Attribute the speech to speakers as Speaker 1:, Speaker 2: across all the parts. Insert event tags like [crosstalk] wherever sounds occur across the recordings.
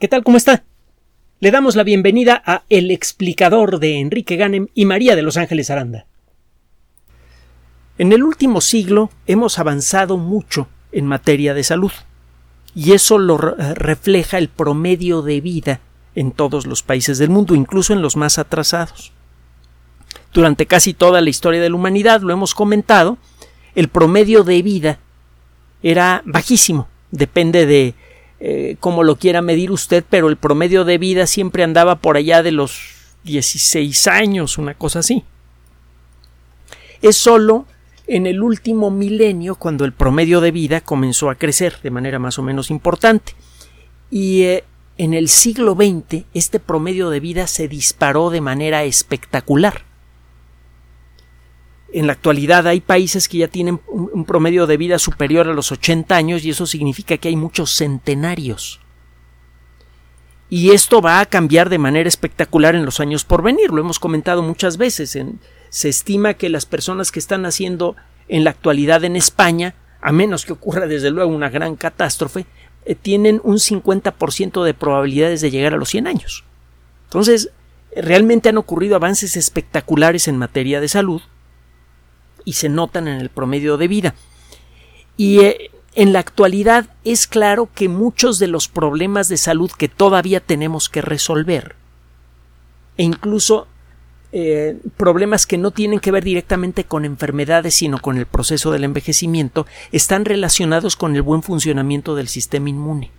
Speaker 1: ¿Qué tal? ¿Cómo está? Le damos la bienvenida a El explicador de Enrique Ganem y María de Los Ángeles Aranda. En el último siglo hemos avanzado mucho en materia de salud y eso lo refleja el promedio de vida en todos los países del mundo, incluso en los más atrasados. Durante casi toda la historia de la humanidad, lo hemos comentado, el promedio de vida era bajísimo, depende de eh, como lo quiera medir usted, pero el promedio de vida siempre andaba por allá de los 16 años, una cosa así. Es solo en el último milenio cuando el promedio de vida comenzó a crecer de manera más o menos importante. Y eh, en el siglo XX este promedio de vida se disparó de manera espectacular. En la actualidad hay países que ya tienen un promedio de vida superior a los 80 años y eso significa que hay muchos centenarios. Y esto va a cambiar de manera espectacular en los años por venir. Lo hemos comentado muchas veces. se estima que las personas que están naciendo en la actualidad en España, a menos que ocurra desde luego una gran catástrofe, eh, tienen un 50% de probabilidades de llegar a los 100 años. Entonces, realmente han ocurrido avances espectaculares en materia de salud y se notan en el promedio de vida. Y eh, en la actualidad es claro que muchos de los problemas de salud que todavía tenemos que resolver, e incluso eh, problemas que no tienen que ver directamente con enfermedades, sino con el proceso del envejecimiento, están relacionados con el buen funcionamiento del sistema inmune.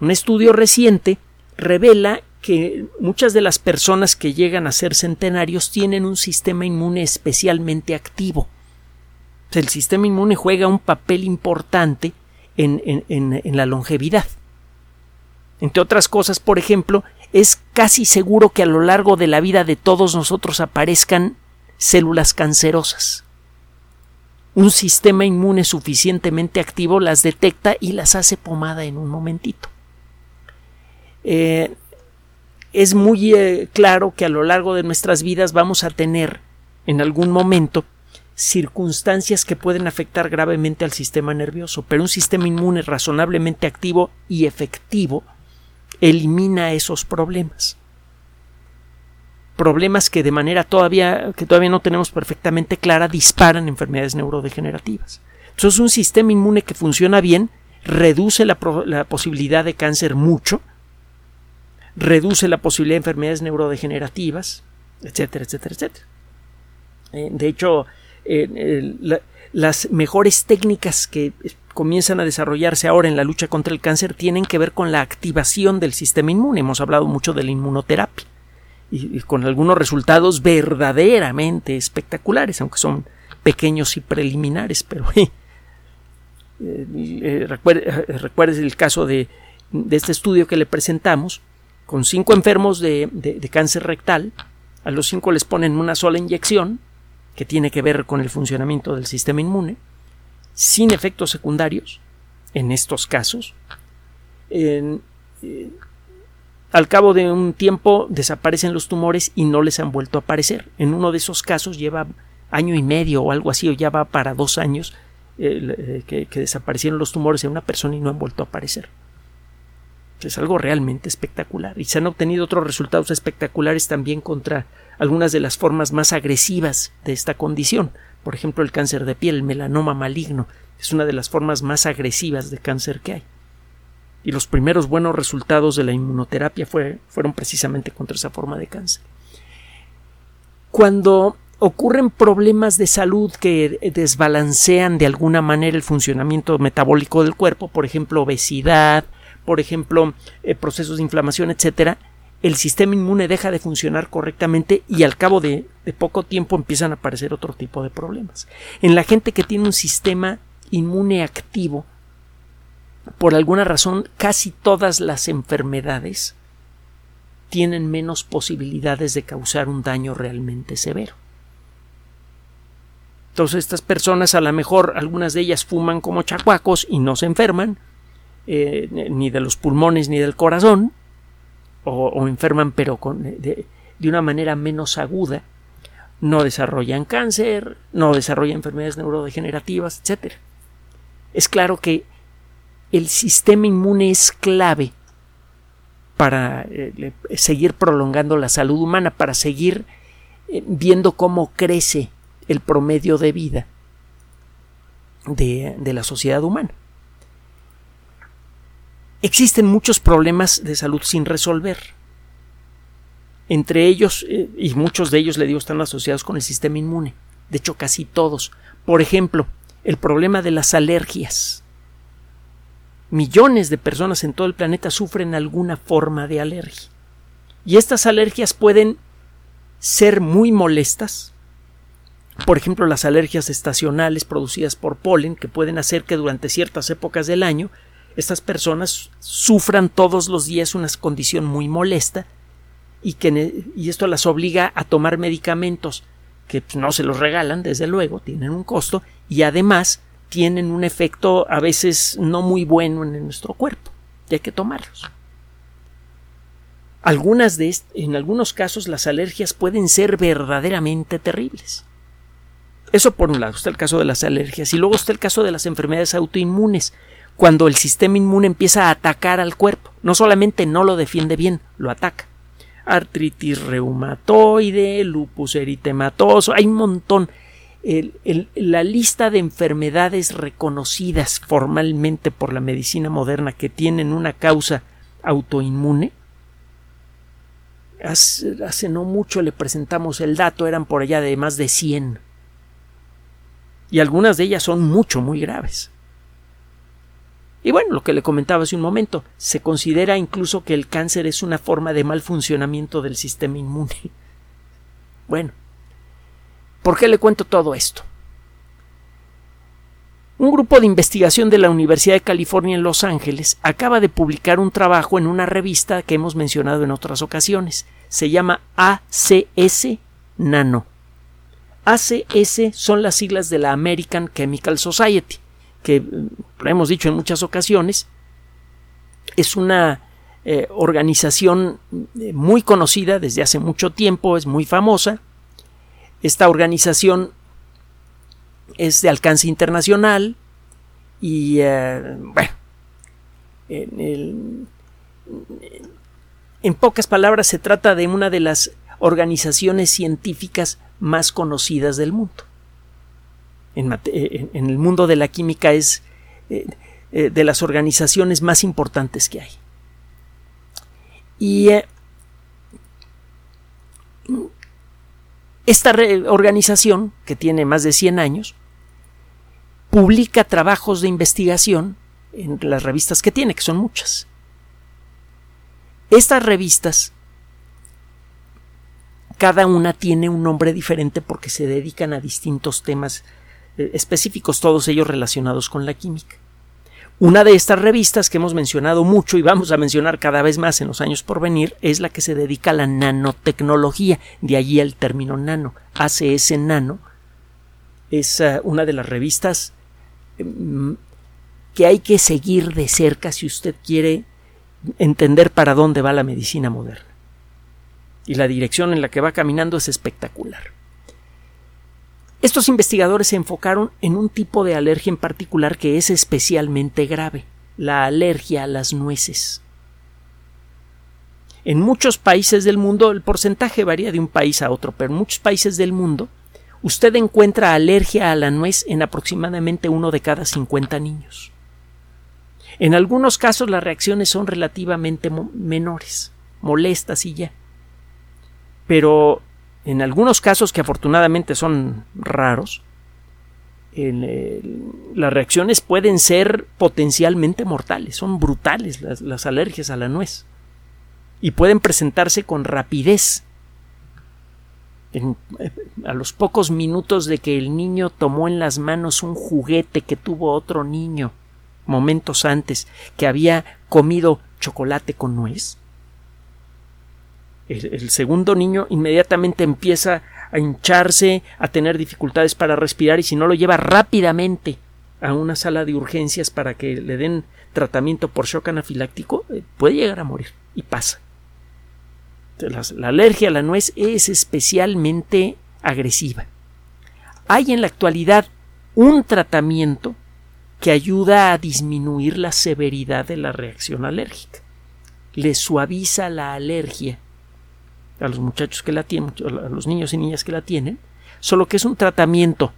Speaker 1: Un estudio reciente revela que muchas de las personas que llegan a ser centenarios tienen un sistema inmune especialmente activo. El sistema inmune juega un papel importante en, en, la longevidad. Entre otras cosas, por ejemplo, es casi seguro que a lo largo de la vida de todos nosotros aparezcan células cancerosas. Un sistema inmune suficientemente activo las detecta y las hace pomada en un momentito. Eh, es muy eh, claro que a lo largo de nuestras vidas vamos a tener en algún momento circunstancias que pueden afectar gravemente al sistema nervioso, pero un sistema inmune razonablemente activo y efectivo elimina esos problemas. Problemas que de manera todavía que todavía no tenemos perfectamente clara disparan enfermedades neurodegenerativas. Entonces un sistema inmune que funciona bien reduce la, la posibilidad de cáncer mucho, reduce la posibilidad de enfermedades neurodegenerativas, etcétera, etcétera, etcétera. Eh, de hecho, eh, las mejores técnicas que comienzan a desarrollarse ahora en la lucha contra el cáncer tienen que ver con la activación del sistema inmune. Hemos hablado mucho de la inmunoterapia y, con algunos resultados verdaderamente espectaculares, aunque son pequeños y preliminares, pero [laughs] eh, recuerde, el caso de este estudio que le presentamos, con cinco enfermos de, cáncer rectal, a los cinco les ponen una sola inyección, que tiene que ver con el funcionamiento del sistema inmune, sin efectos secundarios, en estos casos. Eh, al cabo de un tiempo desaparecen los tumores y no les han vuelto a aparecer. En uno de esos casos lleva año y medio o algo así, o ya va para dos años eh, que desaparecieron los tumores en una persona y no han vuelto a aparecer. Es algo realmente espectacular. Y se han obtenido otros resultados espectaculares también contra algunas de las formas más agresivas de esta condición. Por ejemplo, el cáncer de piel, el melanoma maligno, es una de las formas más agresivas de cáncer que hay. Y los primeros buenos resultados de la inmunoterapia fueron precisamente contra esa forma de cáncer. Cuando ocurren problemas de salud que desbalancean de alguna manera el funcionamiento metabólico del cuerpo, por ejemplo, obesidad, por ejemplo, eh, procesos de inflamación, etcétera, el sistema inmune deja de funcionar correctamente y al cabo de, poco tiempo empiezan a aparecer otro tipo de problemas. En la gente que tiene un sistema inmune activo, por alguna razón, casi todas las enfermedades tienen menos posibilidades de causar un daño realmente severo. Entonces estas personas a lo mejor algunas de ellas fuman como chacuacos y no se enferman, eh, ni de los pulmones ni del corazón, o, enferman pero con, de, una manera menos aguda, no desarrollan cáncer, no desarrollan enfermedades neurodegenerativas, etc. Es claro que el sistema inmune es clave para eh, seguir prolongando la salud humana, para seguir eh, viendo cómo crece el promedio de vida de, la sociedad humana. Existen muchos problemas de salud sin resolver. Entre ellos, eh, y muchos de ellos, le digo, están asociados con el sistema inmune. De hecho, casi todos. Por ejemplo, el problema de las alergias. Millones de personas en todo el planeta sufren alguna forma de alergia. Y estas alergias pueden ser muy molestas. Por ejemplo, las alergias estacionales producidas por polen, que pueden hacer que durante ciertas épocas del año estas personas sufran todos los días una condición muy molesta y, que, y esto las obliga a tomar medicamentos que pues, no se los regalan, desde luego, tienen un costo y además tienen un efecto a veces no muy bueno en nuestro cuerpo y hay que tomarlos. Algunas de en algunos casos las alergias pueden ser verdaderamente terribles. Eso por un lado está el caso de las alergias y luego está el caso de las enfermedades autoinmunes, cuando el sistema inmune empieza a atacar al cuerpo. No solamente no lo defiende bien, lo ataca. Artritis reumatoide, lupus eritematoso, hay un montón la lista de enfermedades reconocidas formalmente por la medicina moderna que tienen una causa autoinmune. Hace, no mucho le presentamos el dato, eran por allá de más de 100. Y algunas de ellas son mucho, muy graves. Y bueno, lo que le comentaba hace un momento, se considera incluso que el cáncer es una forma de mal funcionamiento del sistema inmune. [laughs] Bueno, ¿Por qué le cuento todo esto? Un grupo de investigación de la Universidad de California en Los Ángeles acaba de publicar un trabajo en una revista que hemos mencionado en otras ocasiones. Se llama ACS Nano. ACS son las siglas de la American Chemical Society, que lo hemos dicho en muchas ocasiones, es una eh, organización eh, muy conocida desde hace mucho tiempo, es muy famosa, esta organización es de alcance internacional y, eh, bueno, en, pocas palabras se trata de una de las organizaciones científicas más conocidas del mundo. En, el mundo de la química es de las organizaciones más importantes que hay. Y esta organización, que tiene más de 100 años, publica trabajos de investigación en las revistas que tiene, que son muchas. Estas revistas, cada una tiene un nombre diferente porque se dedican a distintos temas eh, específicos, todos ellos relacionados con la química. Una de estas revistas que hemos mencionado mucho y vamos a mencionar cada vez más en los años por venir es la que se dedica a la nanotecnología, de allí el término nano. ACS Nano es eh, una de las revistas mm, que hay que seguir de cerca si usted quiere entender para dónde va la medicina moderna. Y la dirección en la que va caminando es espectacular. Estos investigadores se enfocaron en un tipo de alergia en particular que es especialmente grave, la alergia a las nueces. En muchos países del mundo el porcentaje varía de un país a otro, pero en muchos países del mundo usted encuentra alergia a la nuez en aproximadamente uno de cada 50 niños. En algunos casos las reacciones son relativamente menores, molestas y ya. Pero en algunos casos que afortunadamente son raros, las reacciones pueden ser potencialmente mortales, son brutales las, alergias a la nuez y pueden presentarse con rapidez. a los pocos minutos de que el niño tomó en las manos un juguete que tuvo otro niño momentos antes que había comido chocolate con nuez, el, segundo niño inmediatamente empieza a hincharse, a tener dificultades para respirar y si no lo lleva rápidamente a una sala de urgencias para que le den tratamiento por shock anafiláctico, eh, puede llegar a morir y pasa. la alergia a la nuez es especialmente agresiva. Hay en la actualidad un tratamiento que ayuda a disminuir la severidad de la reacción alérgica. le suaviza la alergia a los muchachos que la tienen, a los niños y niñas que la tienen, solo que es un tratamiento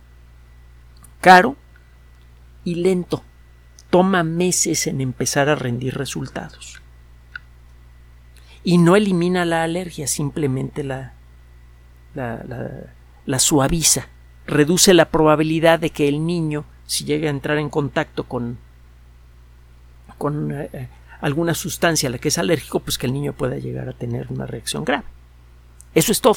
Speaker 1: caro y lento. Toma meses en empezar a rendir resultados. Y no elimina la alergia, simplemente la, la, suaviza. Reduce la probabilidad de que el niño, si llega a entrar en contacto con, con eh, alguna sustancia a la que es alérgico, pues que el niño pueda llegar a tener una reacción grave. Eso es todo.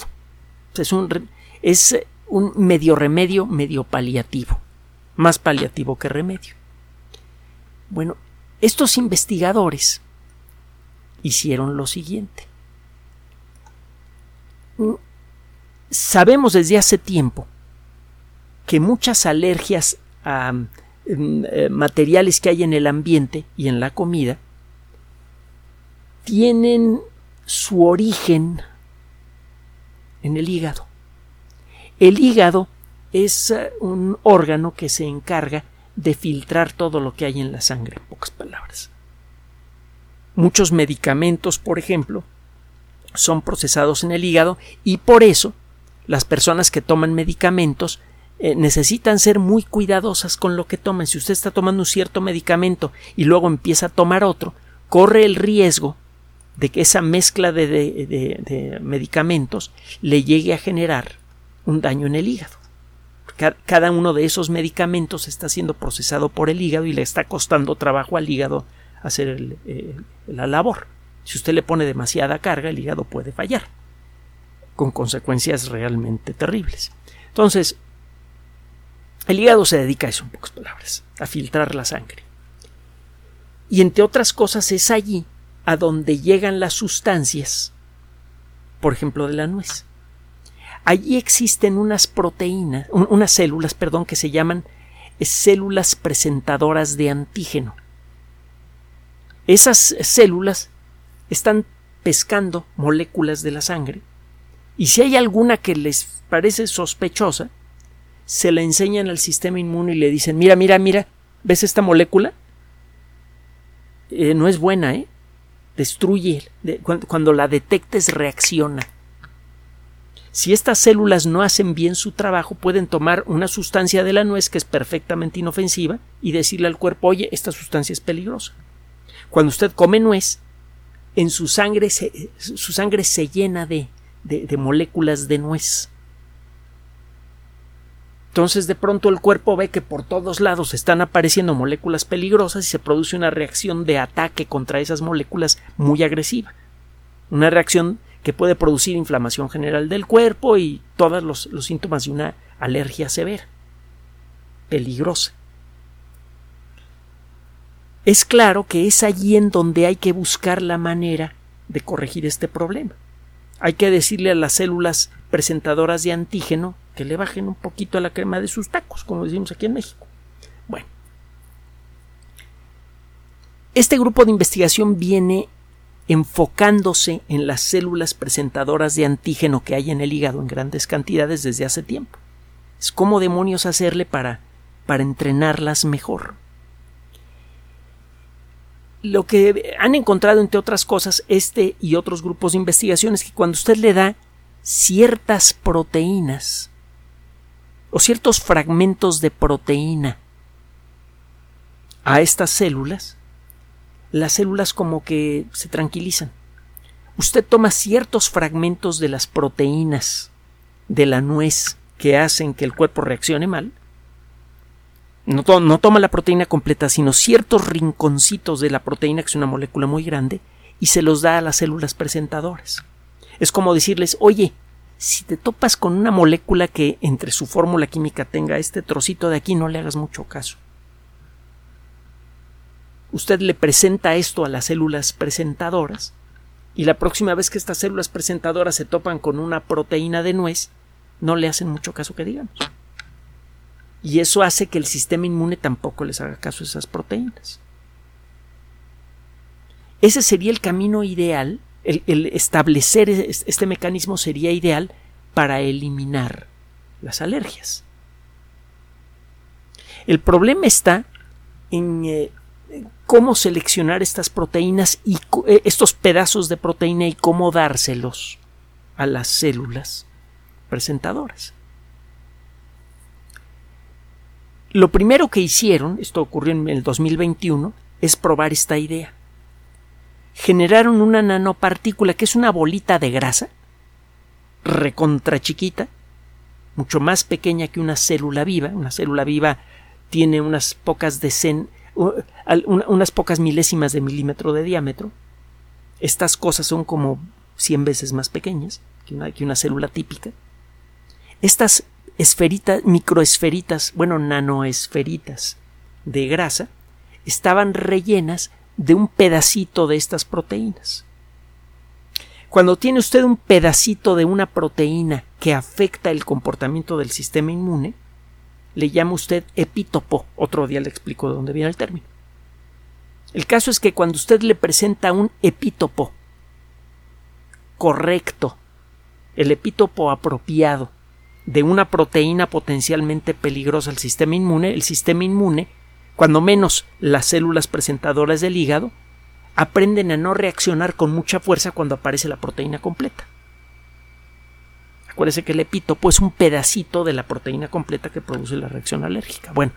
Speaker 1: Es un, es un medio remedio, medio paliativo. Más paliativo que remedio. Bueno, estos investigadores hicieron lo siguiente. Mm, sabemos desde hace tiempo que muchas alergias a mm, eh, materiales que hay en el ambiente y en la comida tienen su origen en el hígado. El hígado es eh, un órgano que se encarga de filtrar todo lo que hay en la sangre, en pocas palabras. Muchos medicamentos, por ejemplo, son procesados en el hígado y por eso las personas que toman medicamentos eh, necesitan ser muy cuidadosas con lo que toman. Si usted está tomando un cierto medicamento y luego empieza a tomar otro, corre el riesgo de que esa mezcla de, medicamentos le llegue a generar un daño en el hígado. Cada uno de esos medicamentos está siendo procesado por el hígado y le está costando trabajo al hígado hacer eh, la labor. Si usted le pone demasiada carga, el hígado puede fallar, con consecuencias realmente terribles. Entonces, el hígado se dedica a eso, en pocas palabras, a filtrar la sangre. Y entre otras cosas es allí a donde llegan las sustancias, por ejemplo, de la nuez. Allí existen unas proteínas, unas células, perdón, que se llaman células presentadoras de antígeno. Esas células están pescando moléculas de la sangre y si hay alguna que les parece sospechosa, se la enseñan al sistema inmune y le dicen, mira, mira, mira, ¿ves esta molécula? Eh, no es buena, ¿eh? Destruye, cuando, la detectes reacciona. Si estas células no hacen bien su trabajo, pueden tomar una sustancia de la nuez que es perfectamente inofensiva y decirle al cuerpo, oye, esta sustancia es peligrosa. Cuando usted come nuez, en su sangre se, su sangre se llena de, de moléculas de nuez. Entonces de pronto el cuerpo ve que por todos lados están apareciendo moléculas peligrosas y se produce una reacción de ataque contra esas moléculas muy agresiva. Una reacción que puede producir inflamación general del cuerpo y todos los, los síntomas de una alergia severa. Peligrosa. Es claro que es allí en donde hay que buscar la manera de corregir este problema. Hay que decirle a las células presentadoras de antígeno que le bajen un poquito a la crema de sus tacos, como decimos aquí en México. Bueno, este grupo de investigación viene enfocándose en las células presentadoras de antígeno que hay en el hígado en grandes cantidades desde hace tiempo. Es cómo demonios hacerle para, para entrenarlas mejor. Lo que han encontrado, entre otras cosas, este y otros grupos de investigación es que cuando usted le da ciertas proteínas o ciertos fragmentos de proteína a estas células, las células como que se tranquilizan. Usted toma ciertos fragmentos de las proteínas de la nuez que hacen que el cuerpo reaccione mal. No, toma la proteína completa, sino ciertos rinconcitos de la proteína, que es una molécula muy grande, y se los da a las células presentadoras. Es como decirles, oye, si te topas con una molécula que entre su fórmula química tenga este trocito de aquí, no le hagas mucho caso. Usted le presenta esto a las células presentadoras y la próxima vez que estas células presentadoras se topan con una proteína de nuez, no le hacen mucho caso que digamos. Y eso hace que el sistema inmune tampoco les haga caso a esas proteínas. Ese sería el camino ideal el, establecer este mecanismo sería ideal para eliminar las alergias. El problema está en eh, cómo seleccionar estas proteínas y eh, estos pedazos de proteína y cómo dárselos a las células presentadoras. Lo primero que hicieron, esto ocurrió en el 2021, es probar esta idea. Generaron una nanopartícula que es una bolita de grasa, recontra chiquita, mucho más pequeña que una célula viva. Una célula viva tiene unas pocas decen, unas pocas milésimas de milímetro de diámetro. Estas cosas son como 100 veces más pequeñas que una, que una célula típica. Estas esferitas, microesferitas, bueno, nanoesferitas de grasa, estaban rellenas de un pedacito de estas proteínas. Cuando tiene usted un pedacito de una proteína que afecta el comportamiento del sistema inmune, le llama usted epítopo. Otro día le explico de dónde viene el término. El caso es que cuando usted le presenta un epítopo correcto, el epítopo apropiado, de una proteína potencialmente peligrosa al sistema inmune, el sistema inmune, cuando menos las células presentadoras del hígado, aprenden a no reaccionar con mucha fuerza cuando aparece la proteína completa. Acuérdese que el epítopo es un pedacito de la proteína completa que produce la reacción alérgica. Bueno,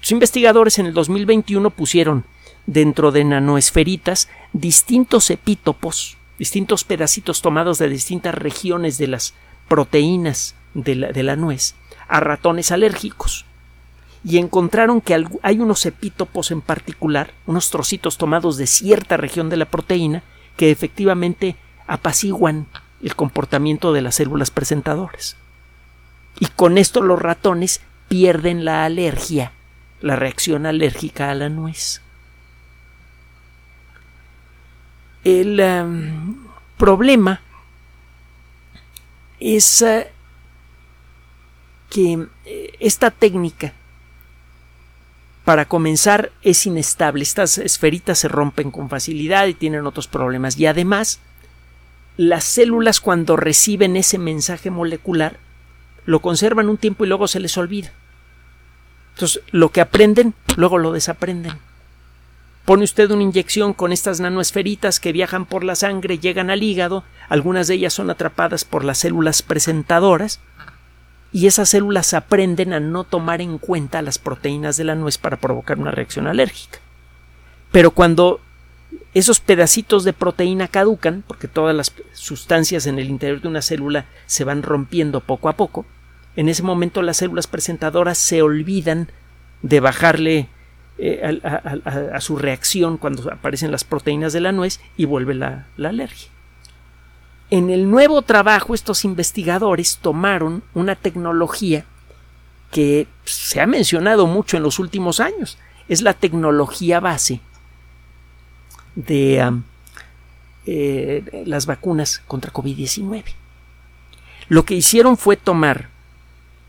Speaker 1: los investigadores en el 2021 pusieron dentro de nanoesferitas distintos epítopos, distintos pedacitos tomados de distintas regiones de las proteínas de la, nuez a ratones alérgicos y encontraron que hay unos epítopos en particular, unos trocitos tomados de cierta región de la proteína, que efectivamente apaciguan el comportamiento de las células presentadoras. Y con esto los ratones pierden la alergia, la reacción alérgica a la nuez. El em, problema es eh, que eh, esta técnica para comenzar es inestable. Estas esferitas se rompen con facilidad y tienen otros problemas. Y además, las células cuando reciben ese mensaje molecular lo conservan un tiempo y luego se les olvida. Entonces, lo que aprenden, luego lo desaprenden. Pone usted una inyección con estas nanoesferitas que viajan por la sangre, llegan al hígado, algunas de ellas son atrapadas por las células presentadoras, y esas células aprenden a no tomar en cuenta las proteínas de la nuez para provocar una reacción alérgica. Pero cuando esos pedacitos de proteína caducan, porque todas las sustancias en el interior de una célula se van rompiendo poco a poco, en ese momento las células presentadoras se olvidan de bajarle eh, a, su reacción cuando aparecen las proteínas de la nuez y vuelve la alergia. En el nuevo trabajo estos investigadores tomaron una tecnología que se ha mencionado mucho en los últimos años. Es la tecnología base de eh, las vacunas contra COVID-19. Lo que hicieron fue tomar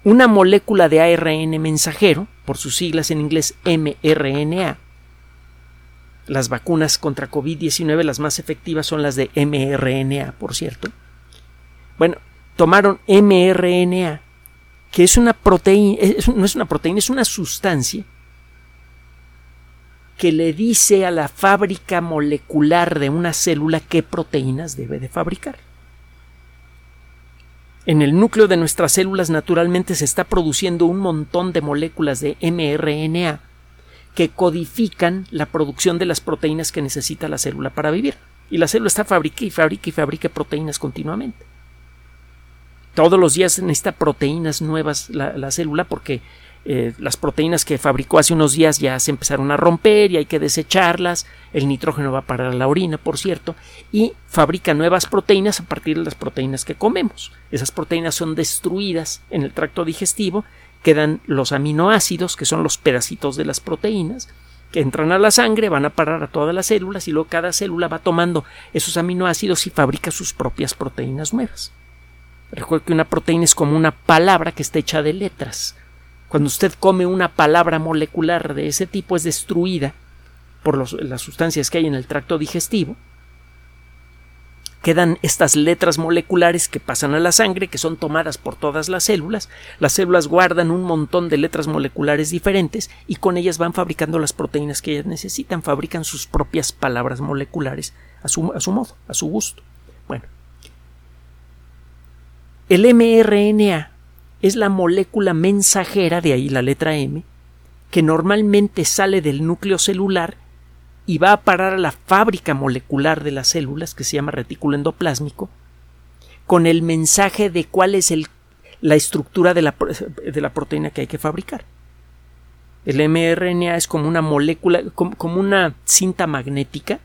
Speaker 1: una molécula de ARN mensajero, por sus siglas en inglés mRNA, las vacunas contra COVID-19, las más efectivas son las de mRNA, por cierto. Bueno, tomaron mRNA, que es una proteína, no es una proteína, es una sustancia que le dice a la fábrica molecular de una célula qué proteínas debe de fabricar. En el núcleo de nuestras células naturalmente se está produciendo un montón de moléculas de mRNA que codifican la producción de las proteínas que necesita la célula para vivir. Y la célula está fabrica y fabrica y fabrica proteínas continuamente. Todos los días necesita proteínas nuevas la, célula porque eh, las proteínas que fabricó hace unos días ya se empezaron a romper y hay que desecharlas. El nitrógeno va para la orina, por cierto, y fabrica nuevas proteínas a partir de las proteínas que comemos. Esas proteínas son destruidas en el tracto digestivo quedan los aminoácidos, que son los pedacitos de las proteínas, que entran a la sangre, van a parar a todas las células y luego cada célula va tomando esos aminoácidos y fabrica sus propias proteínas nuevas. Recuerde que una proteína es como una palabra que está hecha de letras. Cuando usted come una palabra molecular de ese tipo es destruida por las sustancias que hay en el tracto digestivo, quedan estas letras moleculares que pasan a la sangre, que son tomadas por todas las células. Las células guardan un montón de letras moleculares diferentes y con ellas van fabricando las proteínas que ellas necesitan, fabrican sus propias palabras moleculares a su, a su modo, a su gusto. Bueno, el mRNA es la molécula mensajera, de ahí la letra M, que normalmente sale del núcleo celular y va a parar a la fábrica molecular de las células, que se llama retículo endoplásmico, con el mensaje de cuál es la estructura de la, de la, proteína que hay que fabricar. El mRNA es como una molécula, como, una cinta magnética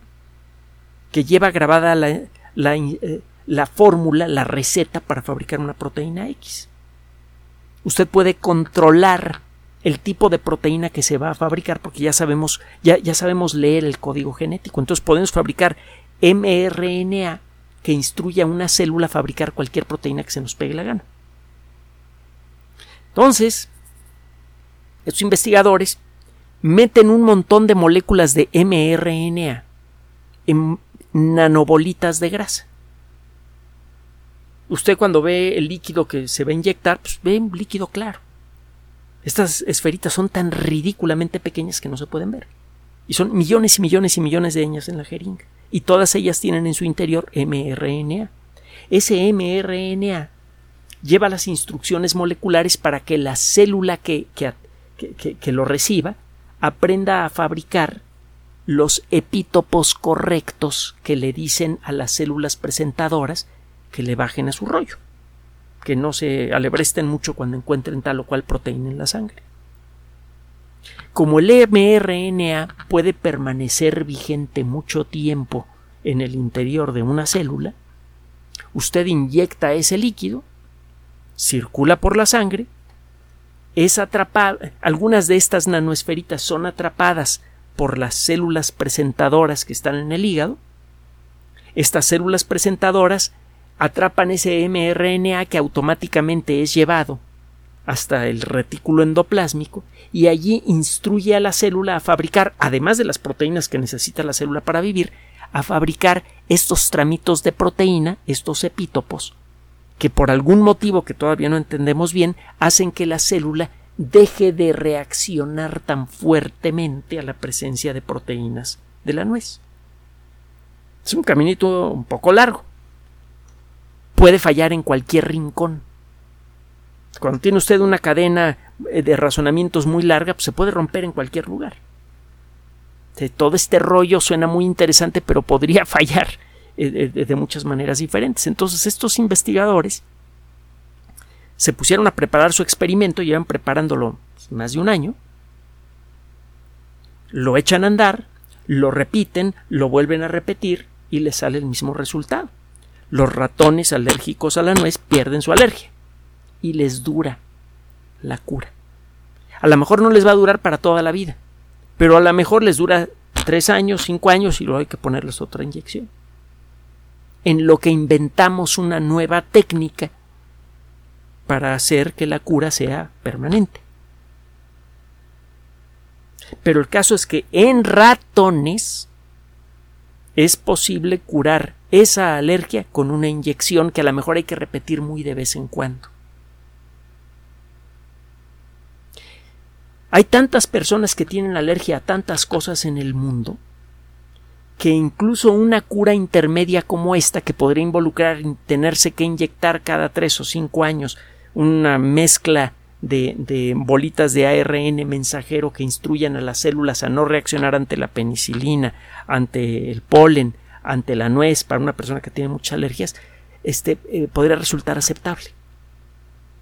Speaker 1: que lleva grabada la, eh, la fórmula, la receta para fabricar una proteína X. Usted puede controlar el tipo de proteína que se va a fabricar, porque ya sabemos, ya, ya sabemos leer el código genético. Entonces podemos fabricar mRNA que instruye a una célula a fabricar cualquier proteína que se nos pegue la gana. Entonces, estos investigadores meten un montón de moléculas de mRNA en nanobolitas de grasa. Usted cuando ve el líquido que se va a inyectar, pues ve un líquido claro. Estas esferitas son tan ridículamente pequeñas que no se pueden ver. Y son millones y millones y millones de ellas en la jeringa. Y todas ellas tienen en su interior mRNA. Ese mRNA lleva las instrucciones moleculares para que la célula que, que, que lo reciba aprenda a fabricar los epítopos correctos que le dicen a las células presentadoras que le bajen a su rollo que no se alebresten mucho cuando encuentren tal o cual proteína en la sangre. Como el mRNA puede permanecer vigente mucho tiempo en el interior de una célula, usted inyecta ese líquido, circula por la sangre, es atrapada, algunas de estas nanoesferitas son atrapadas por las células presentadoras que están en el hígado, estas células presentadoras atrapan ese mRNA que automáticamente es llevado hasta el retículo endoplásmico y allí instruye a la célula a fabricar, además de las proteínas que necesita la célula para vivir, a fabricar estos tramitos de proteína, estos epítopos, que por algún motivo que todavía no entendemos bien, hacen que la célula deje de reaccionar tan fuertemente a la presencia de proteínas de la nuez. Es un caminito un poco largo, puede fallar en cualquier rincón. Cuando tiene usted una cadena eh, de razonamientos muy larga, pues se puede romper en cualquier lugar. Todo este rollo suena muy interesante, pero podría [laughs] fallar eh, de muchas maneras diferentes. Entonces estos investigadores se pusieron a preparar su experimento, llevan preparándolo más de un año, lo echan a andar, lo repiten, lo vuelven a repetir y les sale el mismo resultado los ratones alérgicos a la nuez pierden su alergia y les dura la cura. A lo mejor no les va a durar para toda la vida, pero a lo mejor les dura tres años, cinco años y luego hay que ponerles otra inyección. En lo que inventamos una nueva técnica para hacer que la cura sea permanente. Pero el caso es que en ratones es posible curar esa alergia con una inyección que a lo mejor hay que repetir muy de vez en cuando. Hay tantas personas que tienen alergia a tantas cosas en el mundo que incluso una cura intermedia como esta, que podría involucrar tenerse que inyectar cada tres o cinco años una mezcla de, de, bolitas de ARN mensajero que instruyan a las células a no reaccionar ante la penicilina, ante el polen, ante la nuez para una persona que tiene muchas alergias, este, eh, podría resultar aceptable.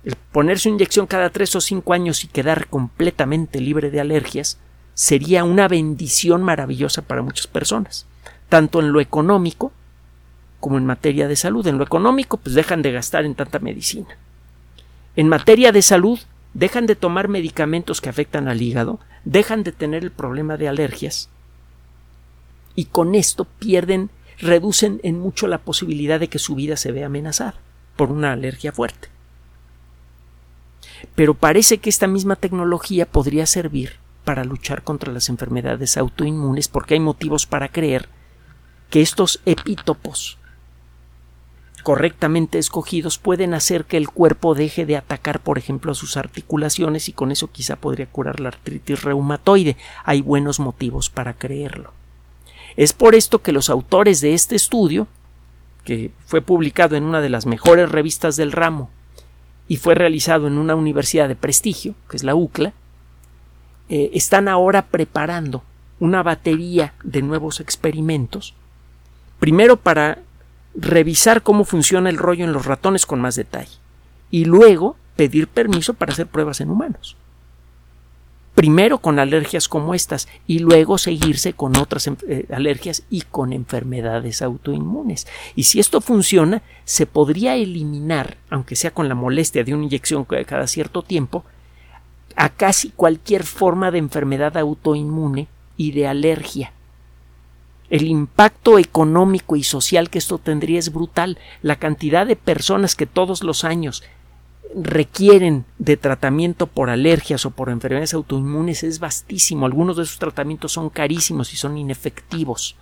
Speaker 1: El ponerse una inyección cada tres o cinco años y quedar completamente libre de alergias sería una bendición maravillosa para muchas personas, tanto en lo económico como en materia de salud. En lo económico, pues dejan de gastar en tanta medicina. En materia de salud, dejan de tomar medicamentos que afectan al hígado, dejan de tener el problema de alergias y con esto pierden, reducen en mucho la posibilidad de que su vida se vea amenazada por una alergia fuerte. Pero parece que esta misma tecnología podría servir para luchar contra las enfermedades autoinmunes porque hay motivos para creer que estos epítopos correctamente escogidos pueden hacer que el cuerpo deje de atacar, por ejemplo, sus articulaciones y con eso quizá podría curar la artritis reumatoide. Hay buenos motivos para creerlo. Es por esto que los autores de este estudio, que fue publicado en una de las mejores revistas del ramo y fue realizado en una universidad de prestigio, que es la UCLA, eh, están ahora preparando una batería de nuevos experimentos, primero para revisar cómo funciona el rollo en los ratones con más detalle y luego pedir permiso para hacer pruebas en humanos. Primero con alergias como estas y luego seguirse con otras eh, alergias y con enfermedades autoinmunes. Y si esto funciona, se podría eliminar, aunque sea con la molestia de una inyección cada cierto tiempo, a casi cualquier forma de enfermedad autoinmune y de alergia. El impacto económico y social que esto tendría es brutal. La cantidad de personas que todos los años requieren de tratamiento por alergias o por enfermedades autoinmunes es vastísimo. Algunos de esos tratamientos son carísimos y son inefectivos.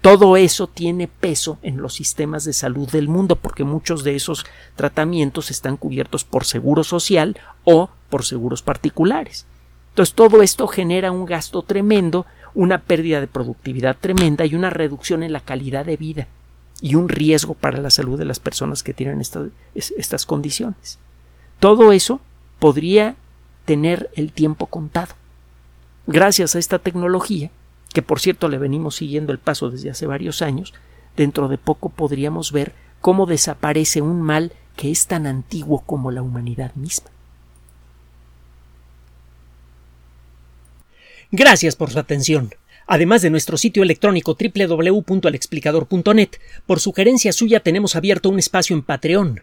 Speaker 1: Todo eso tiene peso en los sistemas de salud del mundo porque muchos de esos tratamientos están cubiertos por seguro social o por seguros particulares. Entonces todo esto genera un gasto tremendo, una pérdida de productividad tremenda y una reducción en la calidad de vida y un riesgo para la salud de las personas que tienen estas condiciones. Todo eso podría tener el tiempo contado. Gracias a esta tecnología, que por cierto le venimos siguiendo el paso desde hace varios años, dentro de poco podríamos ver cómo desaparece un mal que es tan antiguo como la humanidad misma.
Speaker 2: Gracias por su atención. Además de nuestro sitio electrónico www.alexplicador.net, por sugerencia suya tenemos abierto un espacio en Patreon,